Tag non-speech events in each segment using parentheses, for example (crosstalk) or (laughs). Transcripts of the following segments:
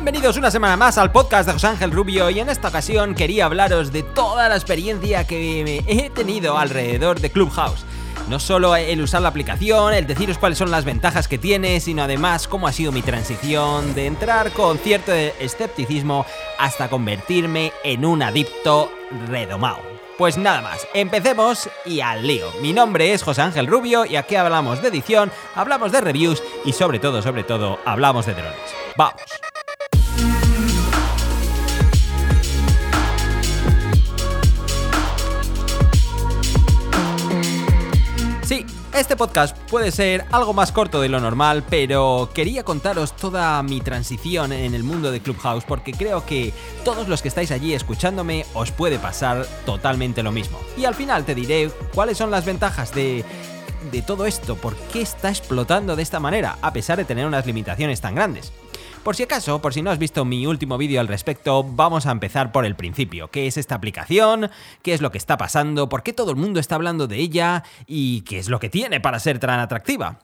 Bienvenidos una semana más al podcast de José Ángel Rubio y en esta ocasión quería hablaros de toda la experiencia que he tenido alrededor de Clubhouse. No solo el usar la aplicación, el deciros cuáles son las ventajas que tiene, sino además cómo ha sido mi transición de entrar con cierto escepticismo hasta convertirme en un adicto redomado. Pues nada más, empecemos y al lío. Mi nombre es José Ángel Rubio y aquí hablamos de edición, hablamos de reviews y sobre todo, sobre todo, hablamos de drones. ¡Vamos! Este podcast puede ser algo más corto de lo normal, pero quería contaros toda mi transición en el mundo de Clubhouse porque creo que todos los que estáis allí escuchándome os puede pasar totalmente lo mismo. Y al final te diré cuáles son las ventajas de de todo esto, por qué está explotando de esta manera, a pesar de tener unas limitaciones tan grandes. Por si acaso, por si no has visto mi último vídeo al respecto, vamos a empezar por el principio. ¿Qué es esta aplicación? ¿Qué es lo que está pasando? ¿Por qué todo el mundo está hablando de ella? ¿Y qué es lo que tiene para ser tan atractiva?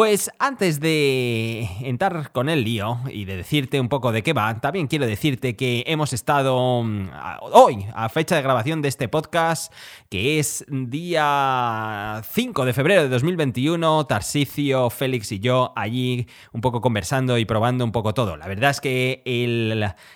Pues antes de entrar con el lío y de decirte un poco de qué va, también quiero decirte que hemos estado mm, hoy, a fecha de grabación de este podcast, que es día 5 de febrero de 2021, Tarsicio, Félix y yo allí un poco conversando y probando un poco todo. La verdad es que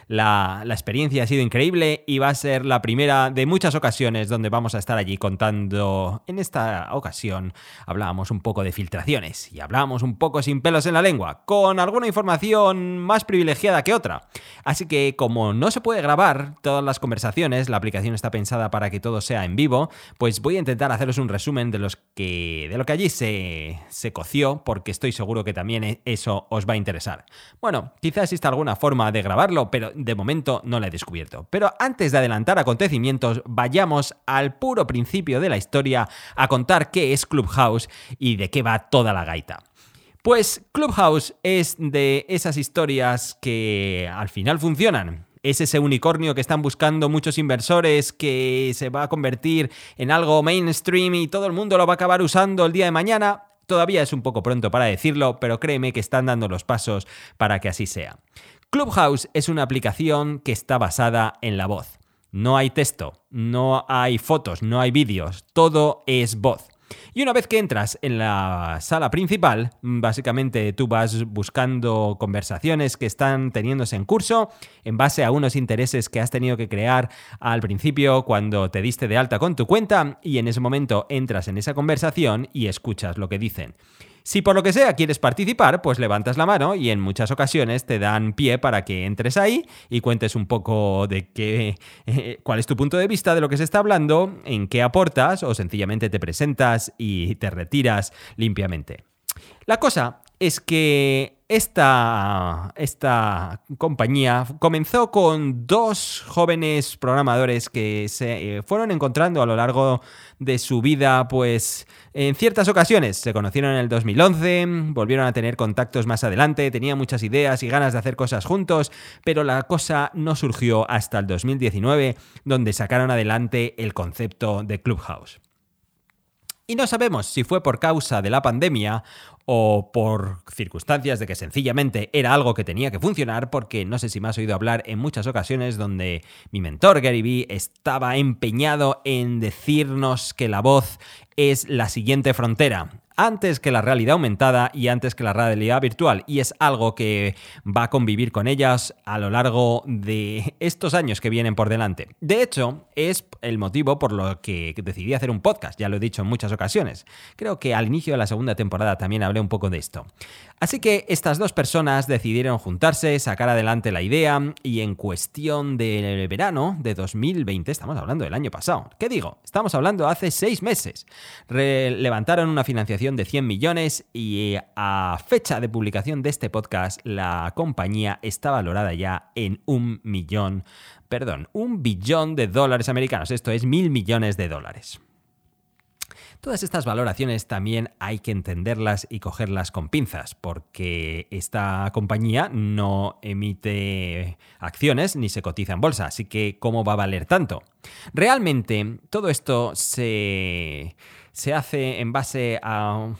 la, la experiencia ha sido increíble y va a ser la primera de muchas ocasiones donde vamos a estar allí contando. En esta ocasión hablábamos un poco de filtraciones y hablamos un poco sin pelos en la lengua, con alguna información más privilegiada que otra. Así que como no se puede grabar todas las conversaciones, la aplicación está pensada para que todo sea en vivo, pues voy a intentar haceros un resumen de, los que, de lo que allí se, se coció, porque estoy seguro que también e, eso os va a interesar. Bueno, quizás exista alguna forma de grabarlo, pero de momento no la he descubierto. Pero antes de adelantar acontecimientos, vayamos al puro principio de la historia a contar qué es Clubhouse y de qué va toda la gaita. Pues Clubhouse es de esas historias que al final funcionan. Es ese unicornio que están buscando muchos inversores que se va a convertir en algo mainstream y todo el mundo lo va a acabar usando el día de mañana. Todavía es un poco pronto para decirlo, pero créeme que están dando los pasos para que así sea. Clubhouse es una aplicación que está basada en la voz. No hay texto, no hay fotos, no hay vídeos, todo es voz. Y una vez que entras en la sala principal, básicamente tú vas buscando conversaciones que están teniéndose en curso en base a unos intereses que has tenido que crear al principio cuando te diste de alta con tu cuenta y en ese momento entras en esa conversación y escuchas lo que dicen. Si por lo que sea quieres participar, pues levantas la mano y en muchas ocasiones te dan pie para que entres ahí y cuentes un poco de qué, eh, cuál es tu punto de vista de lo que se está hablando, en qué aportas o sencillamente te presentas y te retiras limpiamente. La cosa es que esta, esta, compañía comenzó con dos jóvenes programadores que se eh, fueron encontrando a lo largo de su vida, pues en ciertas ocasiones se conocieron en el 2011, volvieron a tener contactos más adelante, tenían muchas ideas y ganas de hacer cosas juntos, pero la cosa no surgió hasta el 2019, donde sacaron adelante el concepto de Clubhouse. Y no sabemos si fue por causa de la pandemia o por circunstancias de que sencillamente era algo que tenía que funcionar, porque no sé si me has oído hablar en muchas ocasiones donde mi mentor Gary Vee estaba empeñado en decirnos que la voz es la siguiente frontera antes que la realidad aumentada y antes que la realidad virtual. Y es algo que va a convivir con ellas a lo largo de estos años que vienen por delante. De hecho, es el motivo por lo que decidí hacer un podcast, ya lo he dicho en muchas ocasiones. Creo que al inicio de la segunda temporada también hablé un poco de esto. Así que estas dos personas decidieron juntarse, sacar adelante la idea y en cuestión del verano de 2020, estamos hablando del año pasado, ¿qué digo? Estamos hablando hace seis meses, levantaron una financiación de 100 millones y a fecha de publicación de este podcast la compañía está valorada ya en un millón, perdón, un billón de dólares americanos, esto es mil millones de dólares. Todas estas valoraciones también hay que entenderlas y cogerlas con pinzas, porque esta compañía no emite acciones ni se cotiza en bolsa, así que ¿cómo va a valer tanto? Realmente todo esto se se hace en base a,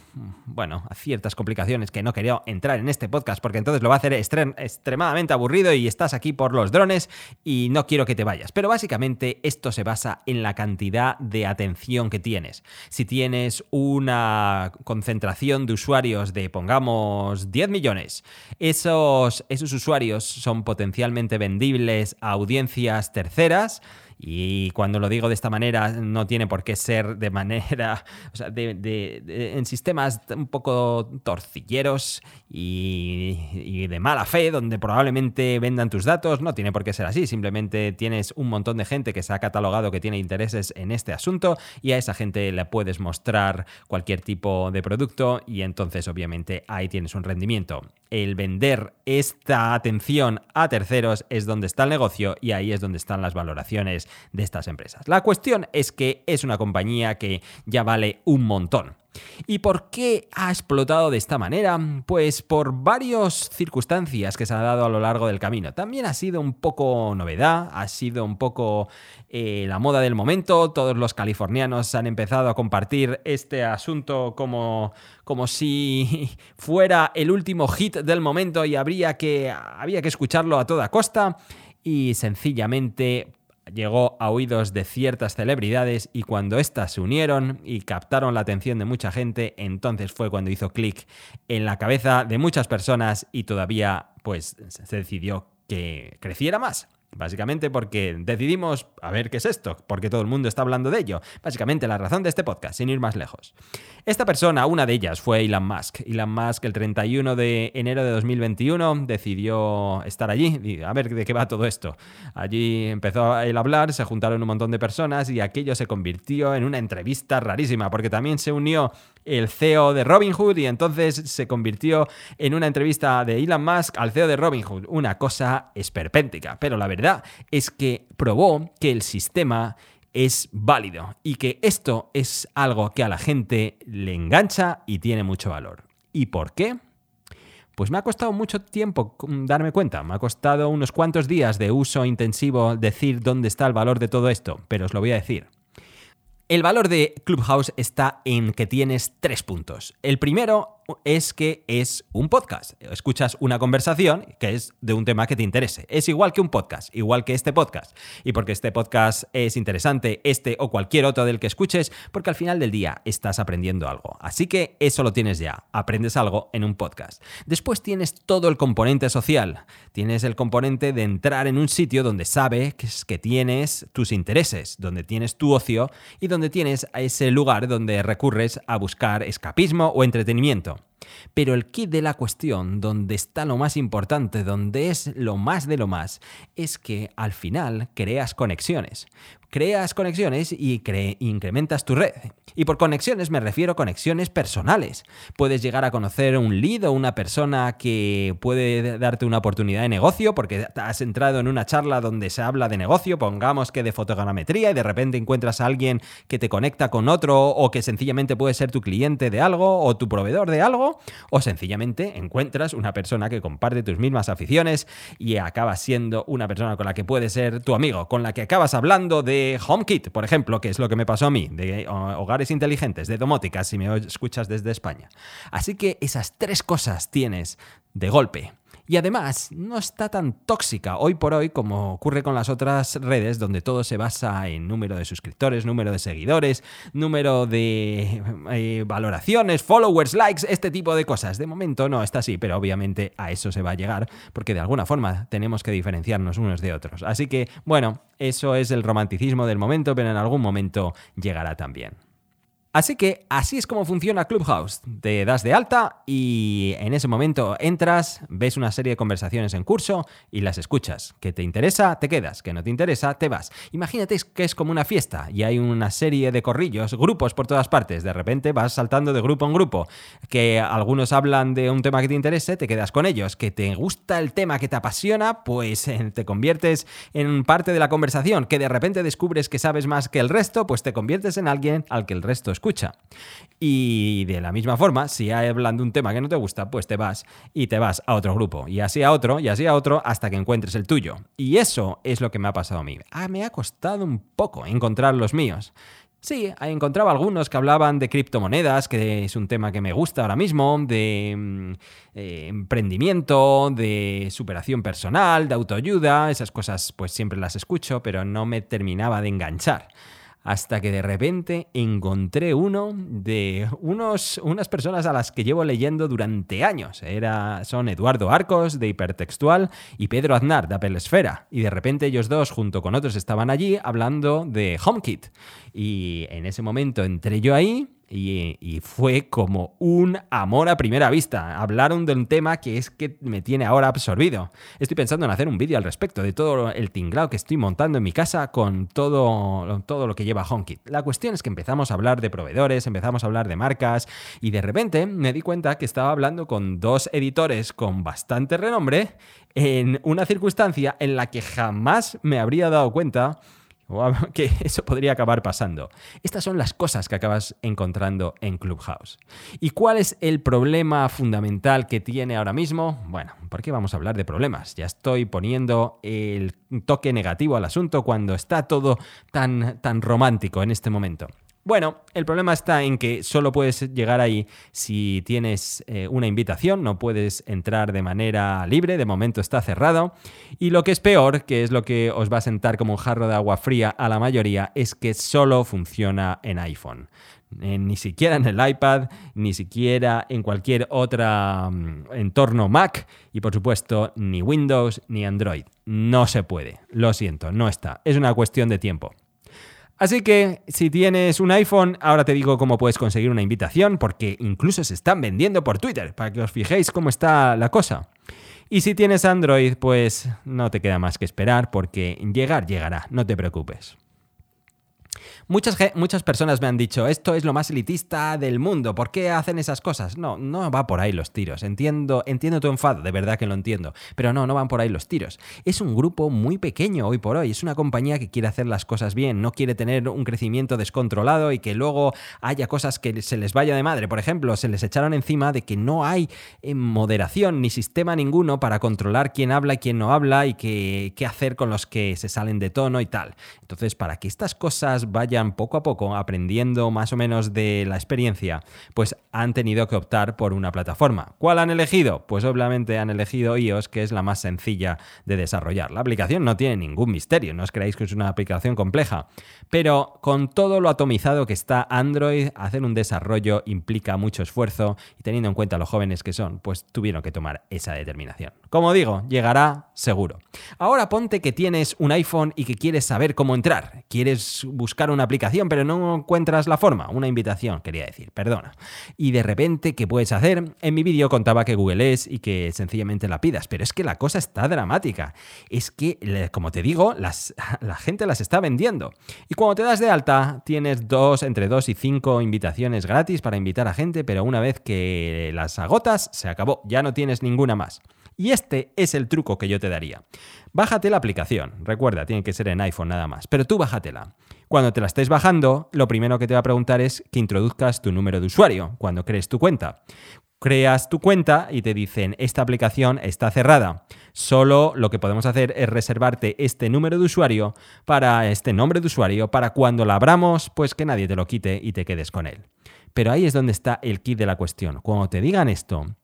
bueno, a ciertas complicaciones que no quería entrar en este podcast porque entonces lo va a hacer extremadamente aburrido y estás aquí por los drones y no quiero que te vayas. Pero básicamente esto se basa en la cantidad de atención que tienes. Si tienes una concentración de usuarios de, pongamos, 10 millones, esos, esos usuarios son potencialmente vendibles a audiencias terceras, y cuando lo digo de esta manera, no tiene por qué ser de manera, (laughs) o sea, de, en sistemas un poco torcilleros y, de mala fe, donde probablemente vendan tus datos, no tiene por qué ser así, simplemente tienes un montón de gente que se ha catalogado que tiene intereses en este asunto y a esa gente le puedes mostrar cualquier tipo de producto y entonces obviamente ahí tienes un rendimiento. El vender esta atención a terceros es donde está el negocio y ahí es donde están las valoraciones de estas empresas. La cuestión es que es una compañía que ya vale un montón. ¿Y por qué ha explotado de esta manera? Pues por varias circunstancias que se han dado a lo largo del camino. También ha sido un poco novedad, ha sido un poco eh, la moda del momento. Todos los californianos han empezado a compartir este asunto como, como si (laughs) fuera el último hit del momento y habría que, había que escucharlo a toda costa. Y sencillamente llegó a oídos de ciertas celebridades y cuando éstas se unieron y captaron la atención de mucha gente, entonces fue cuando hizo clic en la cabeza de muchas personas y todavía pues se decidió que creciera más. Básicamente porque decidimos a ver qué es esto, porque todo el mundo está hablando de ello. Básicamente la razón de este podcast, sin ir más lejos. Esta persona, una de ellas, fue Elon Musk. Elon Musk el 31 de enero de 2021 decidió estar allí, a ver de qué va todo esto. Allí empezó a hablar, se juntaron un montón de personas y aquello se convirtió en una entrevista rarísima, porque también se unió el CEO de Robinhood y entonces se convirtió en una entrevista de Elon Musk al CEO de Robinhood. Una cosa esperpéntica, pero la verdad es que probó que el sistema es válido y que esto es algo que a la gente le engancha y tiene mucho valor. ¿Y por qué? Pues me ha costado mucho tiempo darme cuenta, me ha costado unos cuantos días de uso intensivo decir dónde está el valor de todo esto, pero os lo voy a decir. El valor de Clubhouse está en que tienes tres puntos. El primero es que es un podcast. Escuchas una conversación que es de un tema que te interese. Es igual que un podcast, igual que este podcast. Y porque este podcast es interesante, este o cualquier otro del que escuches, porque al final del día estás aprendiendo algo. Así que eso lo tienes ya. Aprendes algo en un podcast. Después tienes todo el componente social. Tienes el componente de entrar en un sitio donde sabes que tienes tus intereses, donde tienes tu ocio y donde tienes ese lugar donde recurres a buscar escapismo o entretenimiento. Pero el kit de la cuestión, donde está lo más importante, donde es lo más de lo más, es que al final creas conexiones creas conexiones y incrementas tu red. Y por conexiones me refiero a conexiones personales. Puedes llegar a conocer un lead o una persona que puede darte una oportunidad de negocio porque has entrado en una charla donde se habla de negocio, pongamos que de fotogrametría, y de repente encuentras a alguien que te conecta con otro o que sencillamente puede ser tu cliente de algo o tu proveedor de algo, o sencillamente encuentras una persona que comparte tus mismas aficiones y acabas siendo una persona con la que puede ser tu amigo, con la que acabas hablando de HomeKit, por ejemplo, que es lo que me pasó a mí, de hogares inteligentes, de domótica, si me escuchas desde España. Así que esas tres cosas tienes de golpe. Y además, no está tan tóxica hoy por hoy como ocurre con las otras redes, donde todo se basa en número de suscriptores, número de seguidores, número de eh, valoraciones, followers, likes, este tipo de cosas. De momento no está así, pero obviamente a eso se va a llegar, porque de alguna forma tenemos que diferenciarnos unos de otros. Así que, bueno, eso es el romanticismo del momento, pero en algún momento llegará también. Así que así es como funciona Clubhouse. Te das de alta y en ese momento entras, ves una serie de conversaciones en curso y las escuchas. Que te interesa, te quedas. Que no te interesa, te vas. Imagínate que es como una fiesta y hay una serie de corrillos, grupos por todas partes. De repente vas saltando de grupo en grupo. Que algunos hablan de un tema que te interese, te quedas con ellos. Que te gusta el tema que te apasiona, pues eh, te conviertes en parte de la conversación. Que de repente descubres que sabes más que el resto, pues te conviertes en alguien al que el resto escucha escucha. Y de la misma forma, si hablan de un tema que no te gusta, pues te vas y te vas a otro grupo, y así a otro, y así a otro, hasta que encuentres el tuyo. Y eso es lo que me ha pasado a mí. Ah, me ha costado un poco encontrar los míos. Sí, encontraba algunos que hablaban de criptomonedas, que es un tema que me gusta ahora mismo, de mm, eh, emprendimiento, de superación personal, de autoayuda, esas cosas pues siempre las escucho, pero no me terminaba de enganchar hasta que de repente encontré uno de unos, unas personas a las que llevo leyendo durante años. Era, son Eduardo Arcos, de Hipertextual, y Pedro Aznar, de Apple Esfera. Y de repente ellos dos, junto con otros, estaban allí hablando de HomeKit. Y en ese momento entré yo ahí y, fue como un amor a primera vista. Hablaron de un tema que es que me tiene ahora absorbido. Estoy pensando en hacer un vídeo al respecto de todo el tinglao que estoy montando en mi casa con todo, todo lo que lleva HomeKit. La cuestión es que empezamos a hablar de proveedores, empezamos a hablar de marcas y de repente me di cuenta que estaba hablando con dos editores con bastante renombre en una circunstancia en la que jamás me habría dado cuenta (laughs) que eso podría acabar pasando. Estas son las cosas que acabas encontrando en Clubhouse. ¿Y cuál es el problema fundamental que tiene ahora mismo? Bueno, ¿por qué vamos a hablar de problemas? Ya estoy poniendo el toque negativo al asunto cuando está todo tan, tan romántico en este momento. Bueno, el problema está en que solo puedes llegar ahí si tienes eh, una invitación, no puedes entrar de manera libre, de momento está cerrado. Y lo que es peor, que es lo que os va a sentar como un jarro de agua fría a la mayoría, es que solo funciona en iPhone. Eh, ni siquiera en el iPad, ni siquiera en cualquier otro mm, entorno Mac y por supuesto ni Windows ni Android. No se puede, lo siento, no está. Es una cuestión de tiempo. Así que si tienes un iPhone, ahora te digo cómo puedes conseguir una invitación, porque incluso se están vendiendo por Twitter, para que os fijéis cómo está la cosa. Y si tienes Android, pues no te queda más que esperar, porque llegar llegará, no te preocupes. Muchas, muchas personas me han dicho, esto es lo más elitista del mundo, ¿por qué hacen esas cosas? No, no va por ahí los tiros. Entiendo, entiendo tu enfado, de verdad que lo entiendo, pero no, no van por ahí los tiros. Es un grupo muy pequeño hoy por hoy, es una compañía que quiere hacer las cosas bien, no quiere tener un crecimiento descontrolado y que luego haya cosas que se les vaya de madre. Por ejemplo, se les echaron encima de que no hay eh, moderación ni sistema ninguno para controlar quién habla y quién no habla y qué, qué hacer con los que se salen de tono y tal. Entonces, para que estas cosas vayan poco a poco aprendiendo más o menos de la experiencia, pues han tenido que optar por una plataforma. ¿Cuál han elegido? Pues obviamente han elegido iOS, que es la más sencilla de desarrollar. La aplicación no tiene ningún misterio, no os creáis que es una aplicación compleja, pero con todo lo atomizado que está Android, hacer un desarrollo implica mucho esfuerzo y teniendo en cuenta los jóvenes que son, pues tuvieron que tomar esa determinación. Como digo, llegará seguro. Ahora ponte que tienes un iPhone y que quieres saber cómo entrar, quieres buscar una aplicación, pero no encuentras la forma. Una invitación, quería decir, perdona. Y de repente, ¿qué puedes hacer? En mi vídeo contaba que Google es y que sencillamente la pidas, pero es que la cosa está dramática. Es que, como te digo, las, (laughs) la gente las está vendiendo. Y cuando te das de alta, tienes dos, entre dos y cinco invitaciones gratis para invitar a gente, pero una vez que las agotas, se acabó, ya no tienes ninguna más. Y este es el truco que yo te daría. Bájate la aplicación. Recuerda, tiene que ser en iPhone nada más, pero tú bájatela. Cuando te la estés bajando, lo primero que te va a preguntar es que introduzcas tu número de usuario cuando crees tu cuenta. Creas tu cuenta y te dicen, esta aplicación está cerrada. Solo lo que podemos hacer es reservarte este número de usuario para este nombre de usuario para cuando la abramos, pues que nadie te lo quite y te quedes con él. Pero ahí es donde está el kit de la cuestión. Cuando te digan esto,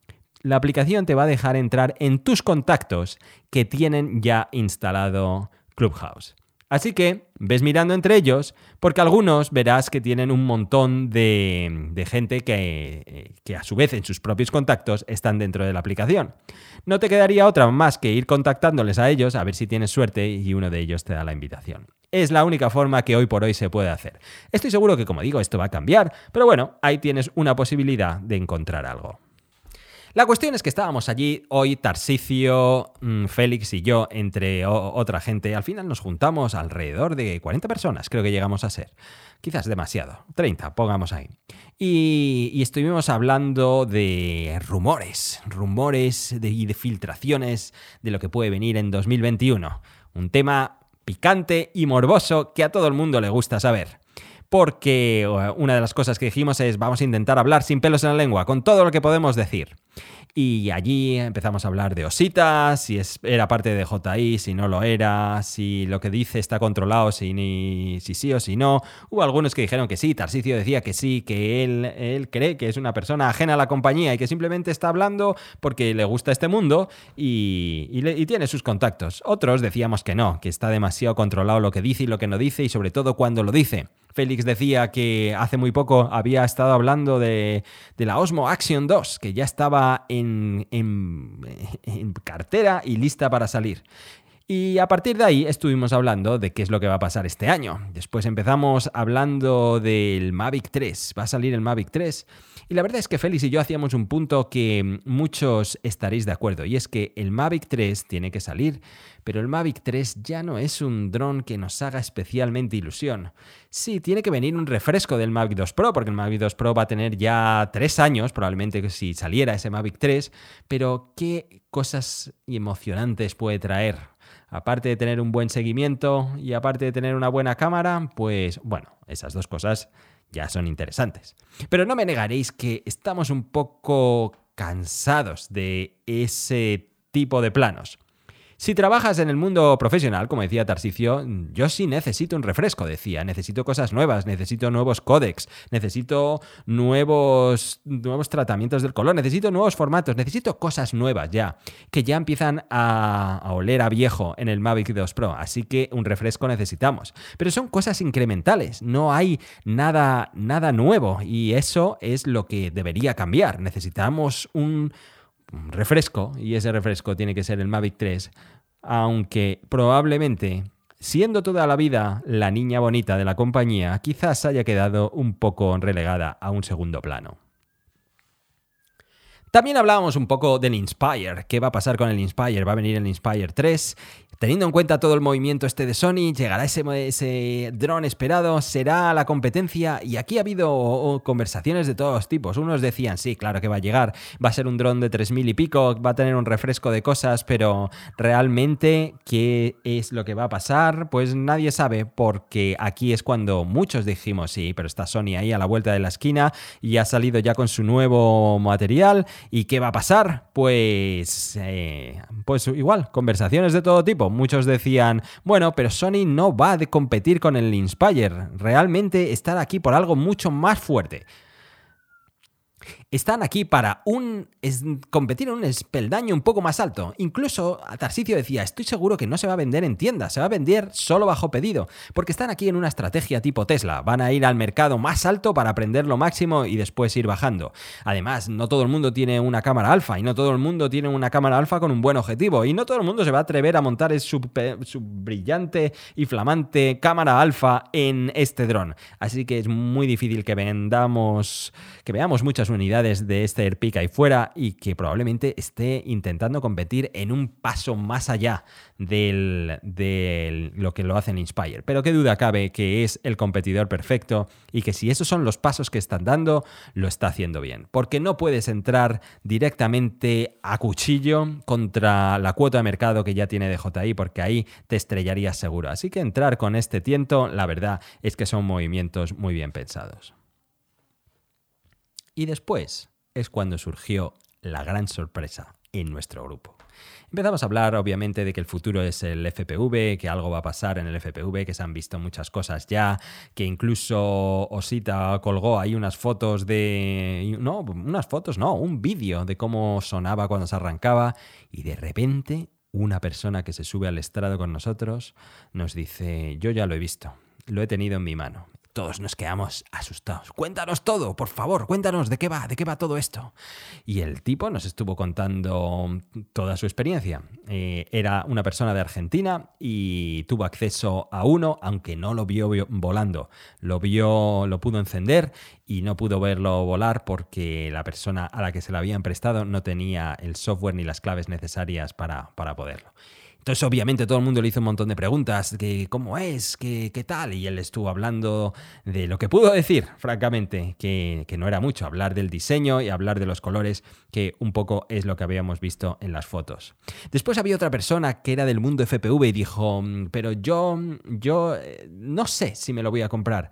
la aplicación te va a dejar entrar en tus contactos que tienen ya instalado Clubhouse. Así que ves mirando entre ellos, porque algunos verás que tienen un montón de, gente que, que, a su vez en sus propios contactos están dentro de la aplicación. No te quedaría otra más que ir contactándoles a ellos a ver si tienes suerte y uno de ellos te da la invitación. Es la única forma que hoy por hoy se puede hacer. Estoy seguro que, como digo, esto va a cambiar, pero bueno, ahí tienes una posibilidad de encontrar algo. La cuestión es que estábamos allí hoy, Tarsicio, mm, Félix y yo, entre otra gente. Al final nos juntamos alrededor de 40 personas, creo que llegamos a ser. Quizás demasiado, 30, pongamos ahí. Y, estuvimos hablando de rumores, rumores y de filtraciones de lo que puede venir en 2021. Un tema picante y morboso que a todo el mundo le gusta saber. Porque una de las cosas que dijimos es vamos a intentar hablar sin pelos en la lengua, con todo lo que podemos decir. Y allí empezamos a hablar de ositas, si es, era parte de JI, si no lo era, si lo que dice está controlado, si, ni, si sí o si no. Hubo algunos que dijeron que sí, Tarsicio decía que sí, que él, él cree que es una persona ajena a la compañía y que simplemente está hablando porque le gusta este mundo y, y tiene sus contactos. Otros decíamos que no, que está demasiado controlado lo que dice y lo que no dice y sobre todo cuando lo dice. Félix decía que hace muy poco había estado hablando de, la Osmo Action 2, que ya estaba en, en, cartera y lista para salir. Y a partir de ahí estuvimos hablando de qué es lo que va a pasar este año. Después empezamos hablando del Mavic 3. Va a salir el Mavic 3. Y la verdad es que Félix y yo hacíamos un punto que muchos estaréis de acuerdo. Y es que el Mavic 3 tiene que salir pero el Mavic 3 ya no es un dron que nos haga especialmente ilusión. Sí, tiene que venir un refresco del Mavic 2 Pro, porque el Mavic 2 Pro va a tener ya tres años, probablemente si saliera ese Mavic 3, pero ¿qué cosas emocionantes puede traer? Aparte de tener un buen seguimiento y aparte de tener una buena cámara, pues bueno, esas dos cosas ya son interesantes. Pero no me negaréis que estamos un poco cansados de ese tipo de planos. Si trabajas en el mundo profesional, como decía Tarsicio, yo sí necesito un refresco, decía. Necesito cosas nuevas, necesito nuevos códex, necesito nuevos, nuevos tratamientos del color, necesito nuevos formatos, necesito cosas nuevas ya, que ya empiezan a, oler a viejo en el Mavic 2 Pro. Así que un refresco necesitamos. Pero son cosas incrementales, no hay nada, nada nuevo y eso es lo que debería cambiar. Necesitamos un refresco, y ese refresco tiene que ser el Mavic 3, aunque probablemente, siendo toda la vida la niña bonita de la compañía, quizás haya quedado un poco relegada a un segundo plano. También hablábamos un poco del Inspire. ¿Qué va a pasar con el Inspire? ¿Va a venir el Inspire 3? Teniendo en cuenta todo el movimiento este de Sony, llegará ese, ese dron esperado, será la competencia y aquí ha habido conversaciones de todos tipos. Unos decían, sí, claro que va a llegar, va a ser un dron de 3.000 y pico, va a tener un refresco de cosas, pero realmente, ¿qué es lo que va a pasar? Pues nadie sabe porque aquí es cuando muchos dijimos, sí, pero está Sony ahí a la vuelta de la esquina y ha salido ya con su nuevo material. ¿Y qué va a pasar? Pues, eh, pues igual, conversaciones de todo tipo muchos decían, bueno, pero Sony no va a competir con el Inspire, realmente estar aquí por algo mucho más fuerte están aquí para un competir en un espeldaño un poco más alto. Incluso Tarsicio decía, estoy seguro que no se va a vender en tiendas, se va a vender solo bajo pedido, porque están aquí en una estrategia tipo Tesla, van a ir al mercado más alto para aprender lo máximo y después ir bajando. Además, no todo el mundo tiene una cámara alfa y no todo el mundo tiene una cámara alfa con un buen objetivo y no todo el mundo se va a atrever a montar su, su brillante y flamante cámara alfa en este dron. Así que es muy difícil que vendamos, que veamos muchas unidades de este Airpic ahí fuera y que probablemente esté intentando competir en un paso más allá de lo que lo hace Inspire. Pero qué duda cabe que es el competidor perfecto y que si esos son los pasos que están dando, lo está haciendo bien. Porque no puedes entrar directamente a cuchillo contra la cuota de mercado que ya tiene DJI, porque ahí te estrellarías seguro. Así que entrar con este tiento, la verdad es que son movimientos muy bien pensados. Y después es cuando surgió la gran sorpresa en nuestro grupo. Empezamos a hablar, obviamente, de que el futuro es el FPV, que algo va a pasar en el FPV, que se han visto muchas cosas ya, que incluso Osita colgó ahí unas fotos de. No, unas fotos, no, un vídeo de cómo sonaba cuando se arrancaba, y de repente una persona que se sube al estrado con nosotros nos dice: Yo ya lo he visto, lo he tenido en mi mano. Todos nos quedamos asustados. Cuéntanos todo, por favor, cuéntanos de qué va, de qué va todo esto. Y el tipo nos estuvo contando toda su experiencia. Eh, era una persona de Argentina y tuvo acceso a uno, aunque no lo vio volando. Lo vio, lo pudo encender y no pudo verlo volar porque la persona a la que se lo habían prestado no tenía el software ni las claves necesarias para, para poderlo. Entonces, obviamente, todo el mundo le hizo un montón de preguntas, que cómo es, qué tal, y él estuvo hablando de lo que pudo decir, francamente, que, que, no era mucho, hablar del diseño y hablar de los colores, que un poco es lo que habíamos visto en las fotos. Después había otra persona que era del mundo FPV y dijo, mm, pero yo, yo eh, no sé si me lo voy a comprar.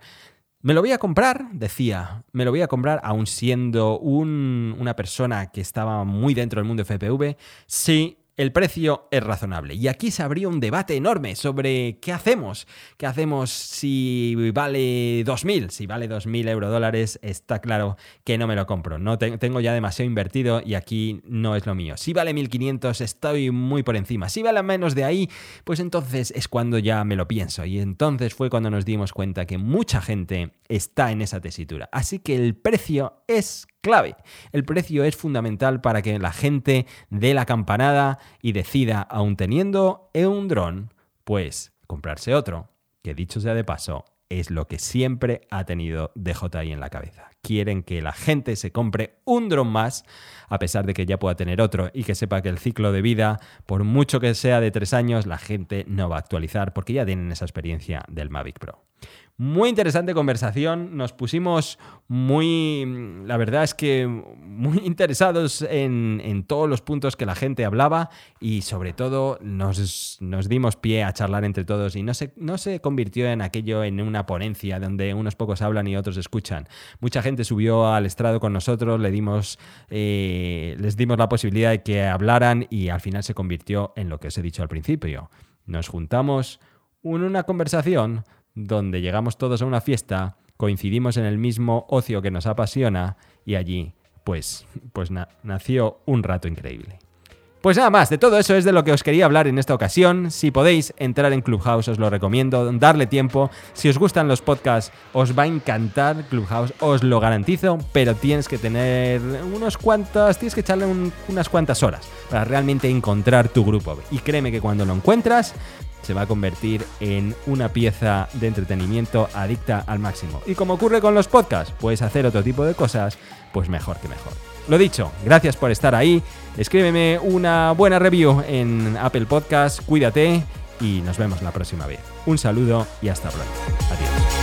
Me lo voy a comprar, decía, me lo voy a comprar aún siendo una persona que estaba muy dentro del mundo FPV, sí el precio es razonable. Y aquí se abrió un debate enorme sobre qué hacemos. ¿Qué hacemos si vale 2.000? Si vale 2.000 euro dólares, está claro que no me lo compro. No tengo ya demasiado invertido y aquí no es lo mío. Si vale 1.500, estoy muy por encima. Si vale menos de ahí, pues entonces es cuando ya me lo pienso. Y entonces fue cuando nos dimos cuenta que mucha gente está en esa tesitura. Así que el precio es clave. El precio es fundamental para que la gente dé la campanada y decida, aún teniendo un dron, pues comprarse otro, que dicho sea de paso, es lo que siempre ha tenido DJI en la cabeza. Quieren que la gente se compre un dron más, a pesar de que ya pueda tener otro y que sepa que el ciclo de vida, por mucho que sea de tres años, la gente no va a actualizar porque ya tienen esa experiencia del Mavic Pro. Muy interesante conversación, nos pusimos muy, la verdad es que muy (laughs) interesados en, todos los puntos que la gente hablaba y sobre todo nos, nos, dimos pie a charlar entre todos y no se, no se convirtió en aquello en una ponencia donde unos pocos hablan y otros escuchan. Mucha gente subió al estrado con nosotros, le dimos, eh, les dimos la posibilidad de que hablaran y al final se convirtió en lo que os he dicho al principio. Nos juntamos en una conversación donde llegamos todos a una fiesta, coincidimos en el mismo ocio que nos apasiona y allí, pues, pues nació un rato increíble. Pues nada más, de todo eso es de lo que os quería hablar en esta ocasión. Si podéis entrar en Clubhouse, os lo recomiendo, darle tiempo. Si os gustan los podcasts, os va a encantar Clubhouse, os lo garantizo, pero tienes que tener unos cuantas, tienes que echarle unas cuantas horas para realmente encontrar tu grupo. Y créeme que cuando lo encuentras, se va a convertir en una pieza de entretenimiento adicta al máximo. Y como ocurre con los podcasts, puedes hacer otro tipo de cosas, pues mejor que mejor. Lo dicho, gracias por estar ahí. Escríbeme una buena review en Apple Podcast, cuídate y nos vemos la próxima vez. Un saludo y hasta pronto. Adiós.